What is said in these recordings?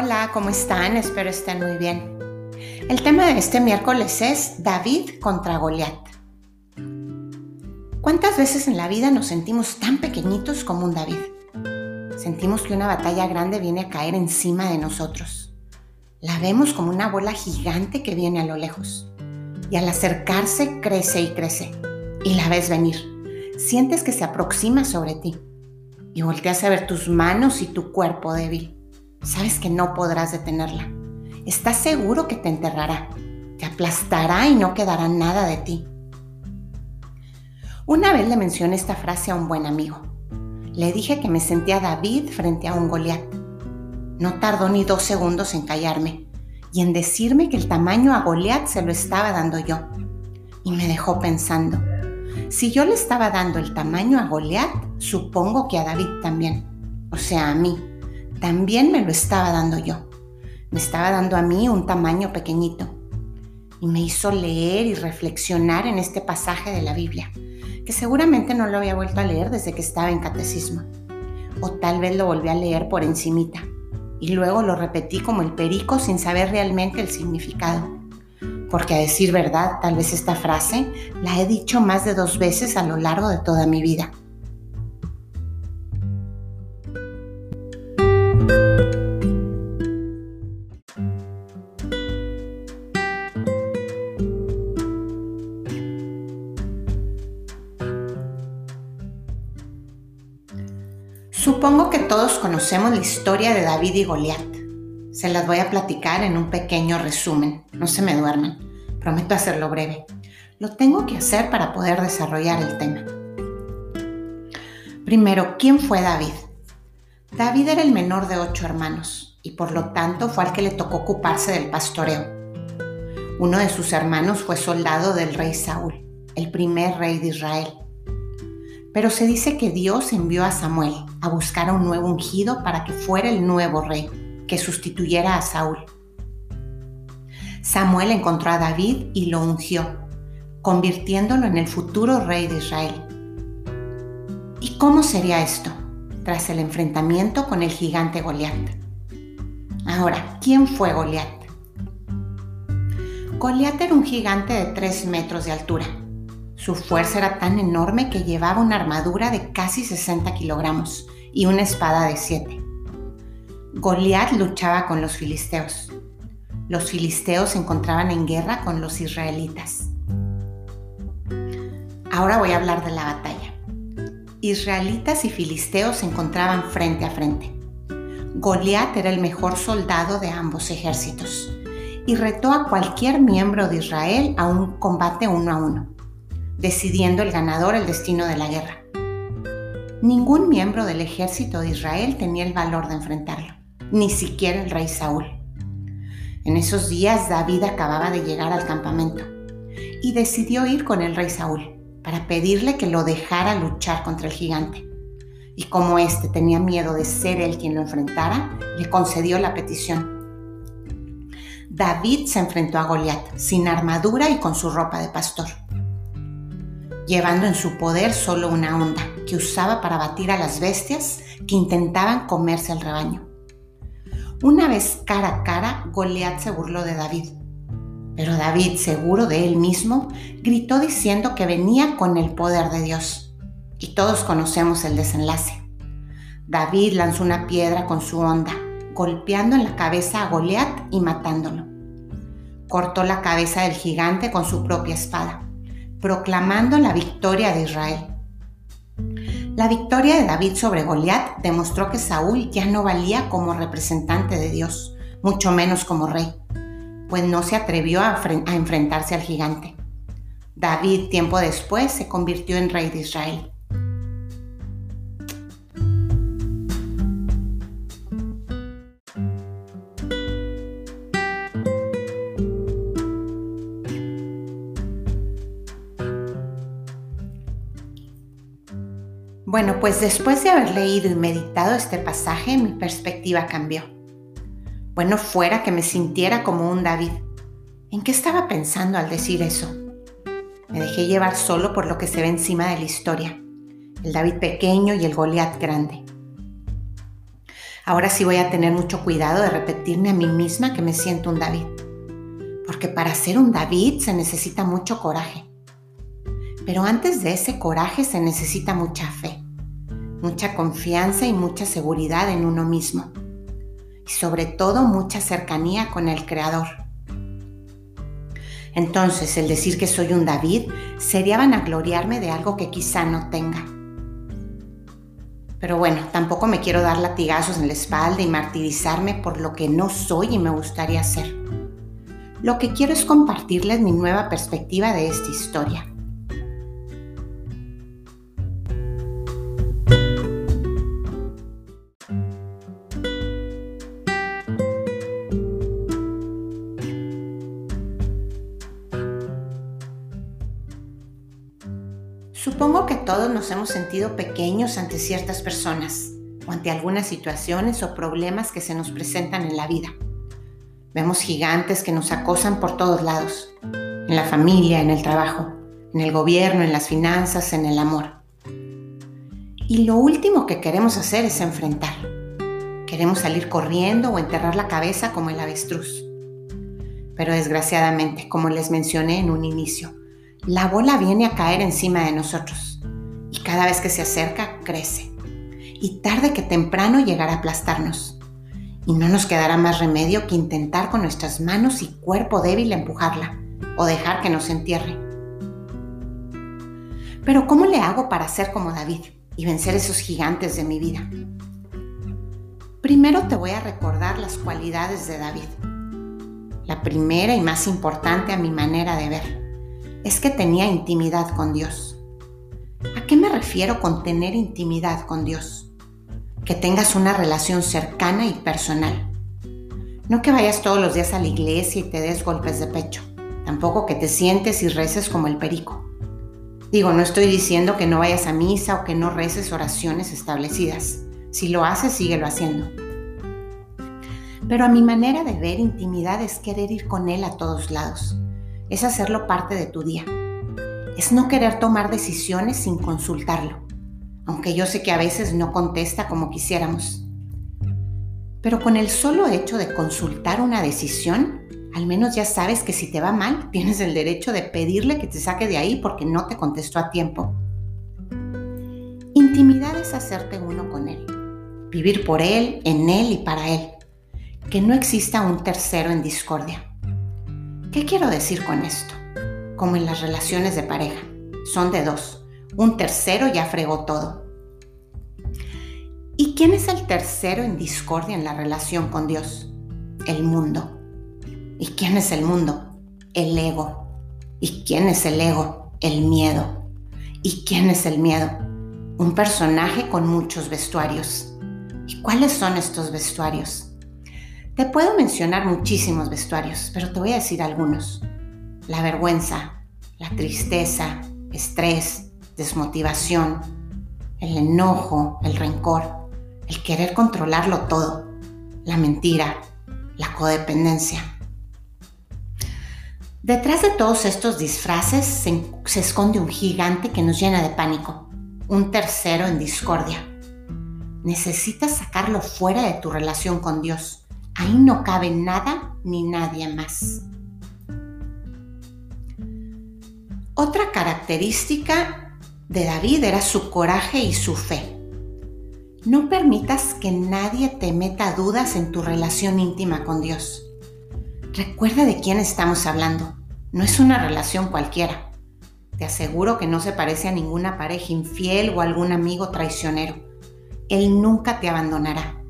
Hola, ¿cómo están? Espero estén muy bien. El tema de este miércoles es David contra Goliat. ¿Cuántas veces en la vida nos sentimos tan pequeñitos como un David? Sentimos que una batalla grande viene a caer encima de nosotros. La vemos como una bola gigante que viene a lo lejos. Y al acercarse crece y crece. Y la ves venir. Sientes que se aproxima sobre ti. Y volteas a ver tus manos y tu cuerpo débil sabes que no podrás detenerla. Estás seguro que te enterrará, te aplastará y no quedará nada de ti. Una vez le mencioné esta frase a un buen amigo. Le dije que me sentía David frente a un Goliat. No tardó ni dos segundos en callarme y en decirme que el tamaño a Goliat se lo estaba dando yo. Y me dejó pensando, si yo le estaba dando el tamaño a Goliat, supongo que a David también, o sea, a mí también me lo estaba dando yo. Me estaba dando a mí un tamaño pequeñito. Y me hizo leer y reflexionar en este pasaje de la Biblia, que seguramente no lo había vuelto a leer desde que estaba en catecismo. O tal vez lo volví a leer por encimita. Y luego lo repetí como el perico sin saber realmente el significado. Porque a decir verdad, tal vez esta frase la he dicho más de dos veces a lo largo de toda mi vida. Conocemos la historia de David y Goliat. Se las voy a platicar en un pequeño resumen. No se me duerman. Prometo hacerlo breve. Lo tengo que hacer para poder desarrollar el tema. Primero, ¿quién fue David? David era el menor de ocho hermanos y por lo tanto fue al que le tocó ocuparse del pastoreo. Uno de sus hermanos fue soldado del rey Saúl, el primer rey de Israel. Pero se dice que Dios envió a Samuel a buscar a un nuevo ungido para que fuera el nuevo rey, que sustituyera a Saúl. Samuel encontró a David y lo ungió, convirtiéndolo en el futuro rey de Israel. ¿Y cómo sería esto tras el enfrentamiento con el gigante Goliat? Ahora, ¿quién fue Goliat? Goliat era un gigante de 3 metros de altura su fuerza era tan enorme que llevaba una armadura de casi 60 kilogramos y una espada de 7. Goliat luchaba con los filisteos. Los filisteos se encontraban en guerra con los israelitas. Ahora voy a hablar de la batalla. Israelitas y filisteos se encontraban frente a frente. Goliat era el mejor soldado de ambos ejércitos y retó a cualquier miembro de Israel a un combate uno a uno decidiendo el ganador el destino de la guerra. Ningún miembro del ejército de Israel tenía el valor de enfrentarlo, ni siquiera el rey Saúl. En esos días David acababa de llegar al campamento y decidió ir con el rey Saúl para pedirle que lo dejara luchar contra el gigante. Y como éste tenía miedo de ser él quien lo enfrentara, le concedió la petición. David se enfrentó a Goliat sin armadura y con su ropa de pastor llevando en su poder solo una onda que usaba para batir a las bestias que intentaban comerse al rebaño. Una vez cara a cara, Goliat se burló de David. Pero David, seguro de él mismo, gritó diciendo que venía con el poder de Dios. Y todos conocemos el desenlace. David lanzó una piedra con su onda, golpeando en la cabeza a Goliat y matándolo. Cortó la cabeza del gigante con su propia espada proclamando la victoria de Israel. La victoria de David sobre Goliat demostró que Saúl ya no valía como representante de Dios, mucho menos como rey, pues no se atrevió a, a enfrentarse al gigante. David, tiempo después, se convirtió en rey de Israel. Bueno, pues después de haber leído y meditado este pasaje, mi perspectiva cambió. Bueno, fuera que me sintiera como un David. ¿En qué estaba pensando al decir eso? Me dejé llevar solo por lo que se ve encima de la historia, el David pequeño y el Goliat grande. Ahora sí voy a tener mucho cuidado de repetirme a mí misma que me siento un David. Porque para ser un David se necesita mucho coraje. Pero antes de ese coraje se necesita mucha fe, mucha confianza y mucha seguridad en uno mismo. Y sobre todo mucha cercanía con el Creador. Entonces el decir que soy un David sería vanagloriarme de algo que quizá no tenga. Pero bueno, tampoco me quiero dar latigazos en la espalda y martirizarme por lo que no soy y me gustaría ser. Lo que quiero es compartirles mi nueva perspectiva de esta historia hemos sentido pequeños ante ciertas personas o ante algunas situaciones o problemas que se nos presentan en la vida. Vemos gigantes que nos acosan por todos lados, en la familia, en el trabajo, en el gobierno, en las finanzas, en el amor. Y lo último que queremos hacer es enfrentar. Queremos salir corriendo o enterrar la cabeza como el avestruz. Pero desgraciadamente, como les mencioné en un inicio, la bola viene a caer encima de nosotros y cada vez que se acerca crece y tarde que temprano llegará a aplastarnos. Y no nos quedará más remedio que intentar con nuestras manos y cuerpo débil empujarla o dejar que nos entierre. Pero ¿cómo le hago para ser como David y vencer esos gigantes de mi vida? Primero te voy a recordar las cualidades de David. La primera y más importante a mi manera de ver es que tenía intimidad con Dios. ¿A qué me refiero con tener intimidad con Dios? Que tengas una relación cercana y personal. No que vayas todos los días a la iglesia y te des golpes de pecho. Tampoco que te sientes y reces como el perico. Digo, no estoy diciendo que no vayas a misa o que no reces oraciones establecidas. Si lo haces, síguelo haciendo. Pero a mi manera de ver intimidad es querer ir con Él a todos lados es hacerlo parte de tu día. Es no querer tomar decisiones sin consultarlo, aunque yo sé que a veces no contesta como quisiéramos. Pero con el solo hecho de consultar una decisión, al menos ya sabes que si te va mal, tienes el derecho de pedirle que te saque de ahí porque no te contestó a tiempo. Intimidad es hacerte uno con Él, vivir por Él, en Él y para Él, que no exista un tercero en discordia. ¿Qué quiero decir con esto? Como en las relaciones de pareja, son de dos. Un tercero ya fregó todo. ¿Y quién es el tercero en discordia en la relación con Dios? El mundo. ¿Y quién es el mundo? El ego. ¿Y quién es el ego? El miedo. ¿Y quién es el miedo? Un personaje con muchos vestuarios. ¿Y cuáles son estos vestuarios? Te puedo mencionar muchísimos vestuarios, pero te voy a decir algunos. La vergüenza, la tristeza, estrés, desmotivación, el enojo, el rencor, el querer controlarlo todo, la mentira, la codependencia. Detrás de todos estos disfraces se, se, esconde un gigante que nos llena de pánico, un tercero en discordia. Necesitas sacarlo fuera de tu relación con Dios Ahí no cabe nada ni nadie más. Otra característica de David era su coraje y su fe. No permitas que nadie te meta dudas en tu relación íntima con Dios. Recuerda de quién estamos hablando. No es una relación cualquiera. Te aseguro que no se parece a ninguna pareja infiel o algún amigo traicionero. Él nunca te abandonará.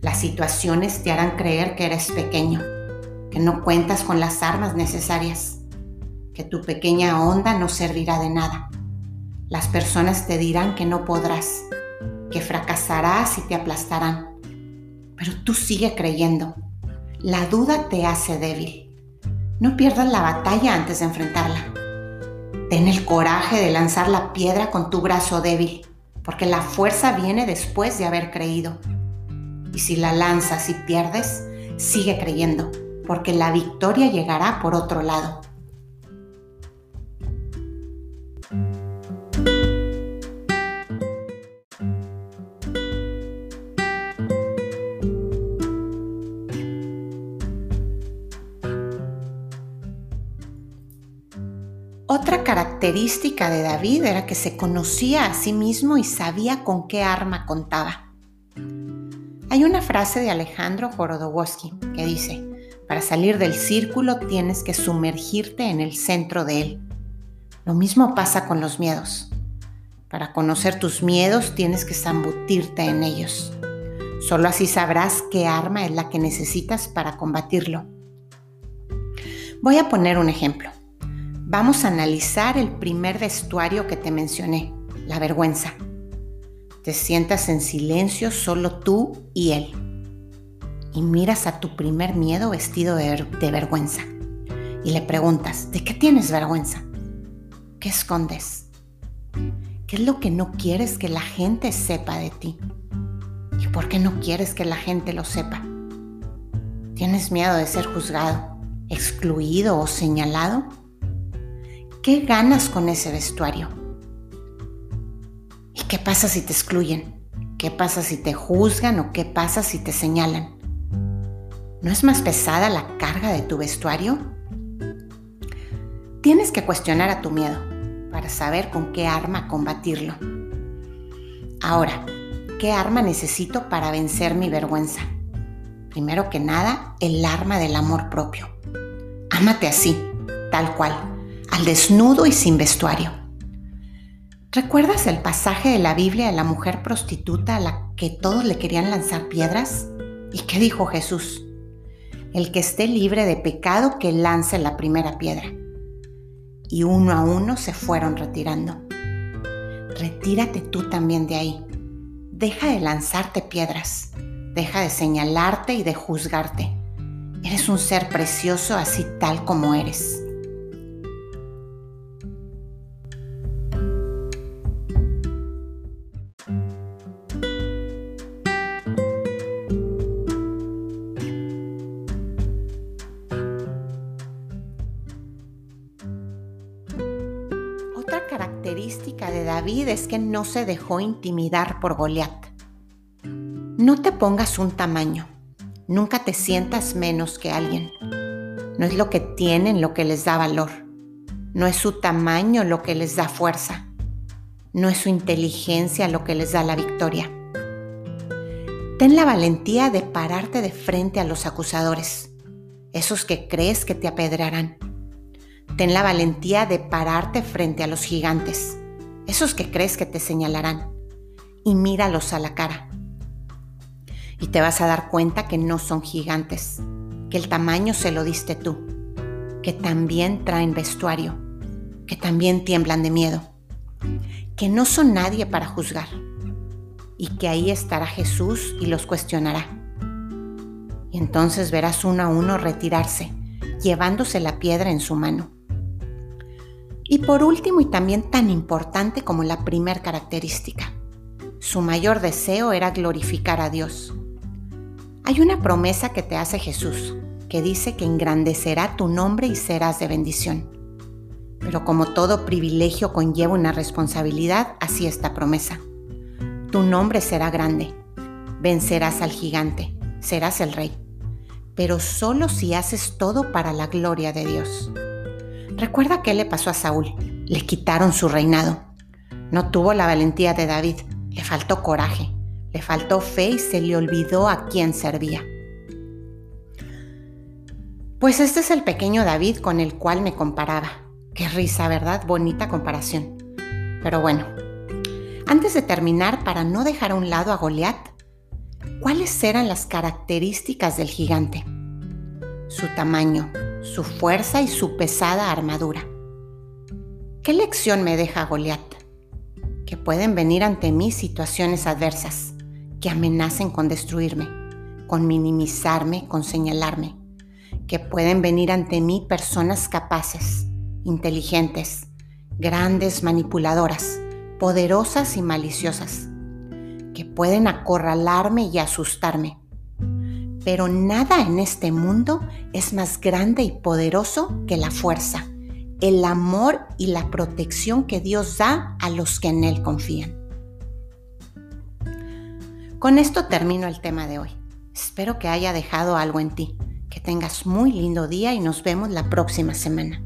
Las situaciones te harán creer que eres pequeño, que no cuentas con las armas necesarias, tu pequeña onda no servirá de nada. Las personas te dirán que no podrás, que fracasarás y te aplastarán. Pero tú sigue creyendo. La duda te hace débil. No pierdas la batalla antes de enfrentarla. Ten el coraje de lanzar la piedra con tu brazo débil, porque la fuerza viene después de haber creído. Y si la lanzas y pierdes, sigue creyendo, porque la victoria llegará por otro lado. Característica de David era que se conocía a sí mismo y sabía con qué arma contaba. Hay una frase de Alejandro Jorodowski que dice, para salir del círculo tienes que sumergirte en el centro de él. Lo mismo pasa con los miedos. Para conocer tus miedos tienes que zambutirte en ellos. Solo así sabrás qué arma es la que necesitas para combatirlo. Voy a poner un ejemplo. Vamos a analizar el primer vestuario que te mencioné, la vergüenza. Te sientas en silencio solo tú y él. Y miras a tu primer miedo vestido de, vergüenza. Y le preguntas, ¿de qué tienes vergüenza? ¿Qué escondes? ¿Qué es lo que no quieres que la gente sepa de ti? ¿Y por qué no quieres que la gente lo sepa? ¿Tienes miedo de ser juzgado, excluido o señalado? ¿Qué ganas con ese vestuario? ¿Y qué pasa si te excluyen? ¿Qué pasa si te juzgan o qué pasa si te señalan? ¿No es más pesada la carga de tu vestuario? Tienes que cuestionar a tu miedo para saber con qué arma combatirlo. Ahora, ¿qué arma necesito para vencer mi vergüenza? Primero que nada, el arma del amor propio. Ámate así, tal cual al desnudo y sin vestuario. ¿Recuerdas el pasaje de la Biblia de la mujer prostituta a la que todos le querían lanzar piedras? ¿Y qué dijo Jesús? El que esté libre de pecado que lance la primera piedra. Y uno a uno se fueron retirando. Retírate tú también de ahí. Deja de lanzarte piedras. Deja de señalarte y de juzgarte. Eres un ser precioso así tal como eres. Característica de David es que no se dejó intimidar por Goliat. No te pongas un tamaño, nunca te sientas menos que alguien. No es lo que tienen lo que les da valor, no es su tamaño lo que les da fuerza, no es su inteligencia lo que les da la victoria. Ten la valentía de pararte de frente a los acusadores, esos que crees que te apedrarán Ten la valentía de pararte frente a los gigantes, esos que crees que te señalarán, y míralos a la cara. Y te vas a dar cuenta que no son gigantes, que el tamaño se lo diste tú, que también traen vestuario, que también tiemblan de miedo, que no son nadie para juzgar, y que ahí estará Jesús y los cuestionará. Y entonces verás uno a uno retirarse, llevándose la piedra en su mano y por último, y también tan importante como la primer característica, su mayor deseo era glorificar a Dios. Hay una promesa que te hace Jesús, que dice que engrandecerá tu nombre y serás de bendición. Pero como todo privilegio conlleva una responsabilidad, así esta promesa. Tu nombre será grande, vencerás al gigante, serás el rey, pero solo si haces todo para la gloria de Dios. Recuerda qué le pasó a Saúl. Le quitaron su reinado. No tuvo la valentía de David. Le faltó coraje. Le faltó fe y se le olvidó a quién servía. Pues este es el pequeño David con el cual me comparaba. Qué risa, ¿verdad? Bonita comparación. Pero bueno, antes de terminar, para no dejar a un lado a Goliat, ¿cuáles eran las características del gigante? Su tamaño, su fuerza y su pesada armadura. ¿Qué lección me deja Goliat? Que pueden venir ante mí situaciones adversas que amenacen con destruirme, con minimizarme, con señalarme. Que pueden venir ante mí personas capaces, inteligentes, grandes manipuladoras, poderosas y maliciosas, que pueden acorralarme y asustarme pero nada en este mundo es más grande y poderoso que la fuerza, el amor y la protección que Dios da a los que en Él confían. Con esto termino el tema de hoy. Espero que haya dejado algo en ti. Que tengas muy lindo día y nos vemos la próxima semana.